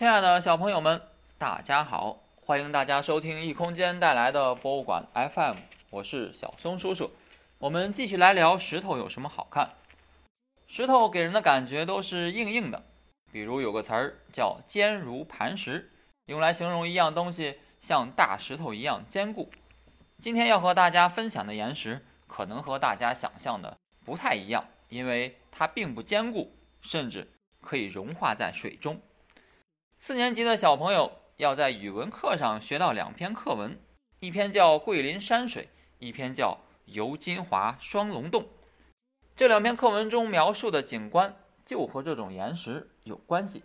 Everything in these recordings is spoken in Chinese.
亲爱的小朋友们，大家好！欢迎大家收听异空间带来的博物馆 FM，我是小松叔叔。我们继续来聊石头有什么好看。石头给人的感觉都是硬硬的，比如有个词儿叫“坚如磐石”，用来形容一样东西像大石头一样坚固。今天要和大家分享的岩石，可能和大家想象的不太一样，因为它并不坚固，甚至可以融化在水中。四年级的小朋友要在语文课上学到两篇课文，一篇叫《桂林山水》，一篇叫《游金华双龙洞》。这两篇课文中描述的景观就和这种岩石有关系。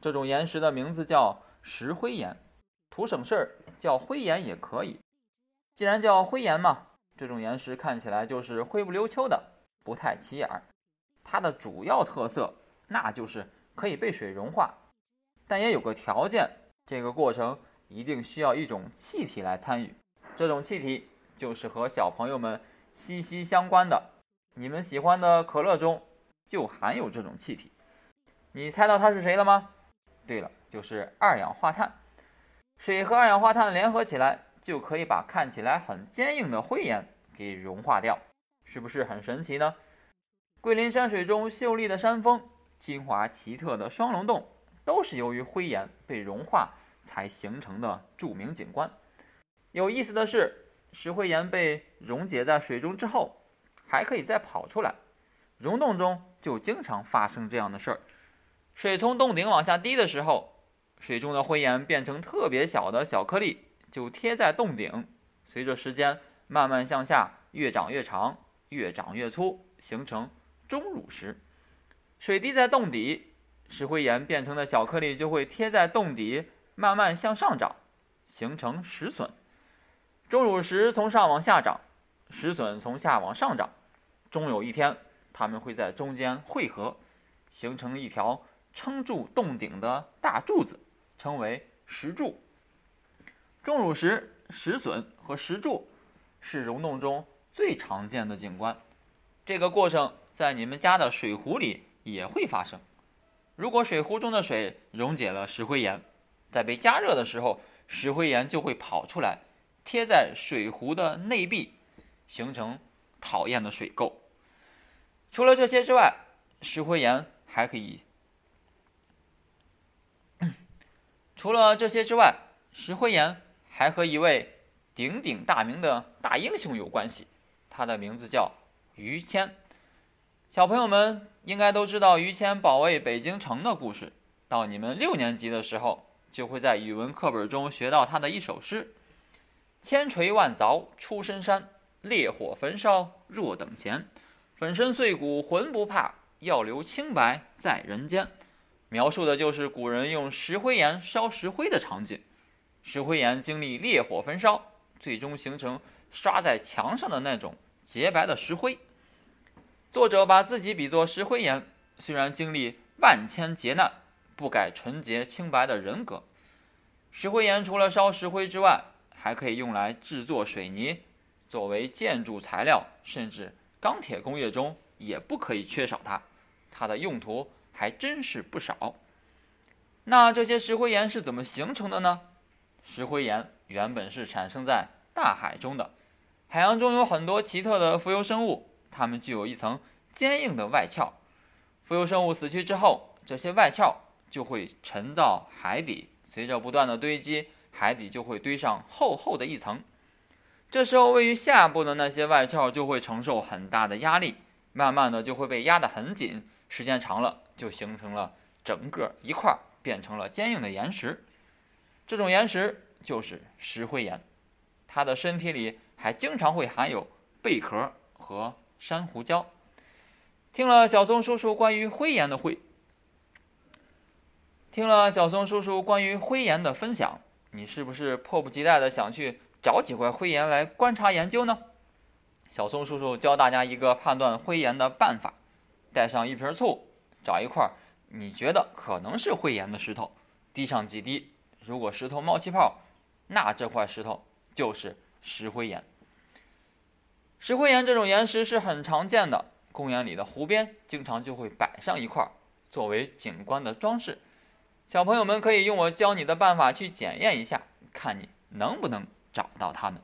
这种岩石的名字叫石灰岩，图省事儿叫灰岩也可以。既然叫灰岩嘛，这种岩石看起来就是灰不溜秋的，不太起眼儿。它的主要特色那就是可以被水融化。但也有个条件，这个过程一定需要一种气体来参与。这种气体就是和小朋友们息息相关的，你们喜欢的可乐中就含有这种气体。你猜到它是谁了吗？对了，就是二氧化碳。水和二氧化碳联合起来，就可以把看起来很坚硬的灰岩给融化掉，是不是很神奇呢？桂林山水中秀丽的山峰，金华奇特的双龙洞。都是由于灰岩被融化才形成的著名景观。有意思的是，石灰岩被溶解在水中之后，还可以再跑出来。溶洞中就经常发生这样的事儿：水从洞顶往下滴的时候，水中的灰岩变成特别小的小颗粒，就贴在洞顶，随着时间慢慢向下，越长越长，越长越粗，形成钟乳石。水滴在洞底。石灰岩变成的小颗粒就会贴在洞底，慢慢向上长，形成石笋。钟乳石从上往下长，石笋从下往上长，终有一天，它们会在中间汇合，形成一条撑住洞顶的大柱子，称为石柱。钟乳石、石笋和石柱是溶洞中最常见的景观。这个过程在你们家的水壶里也会发生。如果水壶中的水溶解了石灰岩，在被加热的时候，石灰岩就会跑出来，贴在水壶的内壁，形成讨厌的水垢。除了这些之外，石灰岩还可以。除了这些之外，石灰岩还和一位鼎鼎大名的大英雄有关系，他的名字叫于谦。小朋友们应该都知道于谦保卫北京城的故事。到你们六年级的时候，就会在语文课本中学到他的一首诗：“千锤万凿出深山，烈火焚烧若等闲。粉身碎骨浑不怕，要留清白在人间。”描述的就是古人用石灰岩烧石灰的场景。石灰岩经历烈火焚烧，最终形成刷在墙上的那种洁白的石灰。作者把自己比作石灰岩，虽然经历万千劫难，不改纯洁清白的人格。石灰岩除了烧石灰之外，还可以用来制作水泥，作为建筑材料，甚至钢铁工业中也不可以缺少它。它的用途还真是不少。那这些石灰岩是怎么形成的呢？石灰岩原本是产生在大海中的，海洋中有很多奇特的浮游生物。它们具有一层坚硬的外壳，浮游生物死去之后，这些外壳就会沉到海底，随着不断的堆积，海底就会堆上厚厚的一层。这时候，位于下部的那些外壳就会承受很大的压力，慢慢的就会被压得很紧，时间长了，就形成了整个一块变成了坚硬的岩石。这种岩石就是石灰岩，它的身体里还经常会含有贝壳和。珊瑚礁。听了小松叔叔关于灰岩的灰，听了小松叔叔关于灰岩的分享，你是不是迫不及待的想去找几块灰岩来观察研究呢？小松叔叔教大家一个判断灰岩的办法：带上一瓶醋，找一块你觉得可能是灰岩的石头，滴上几滴。如果石头冒气泡，那这块石头就是石灰岩。石灰岩这种岩石是很常见的，公园里的湖边经常就会摆上一块，作为景观的装饰。小朋友们可以用我教你的办法去检验一下，看你能不能找到它们。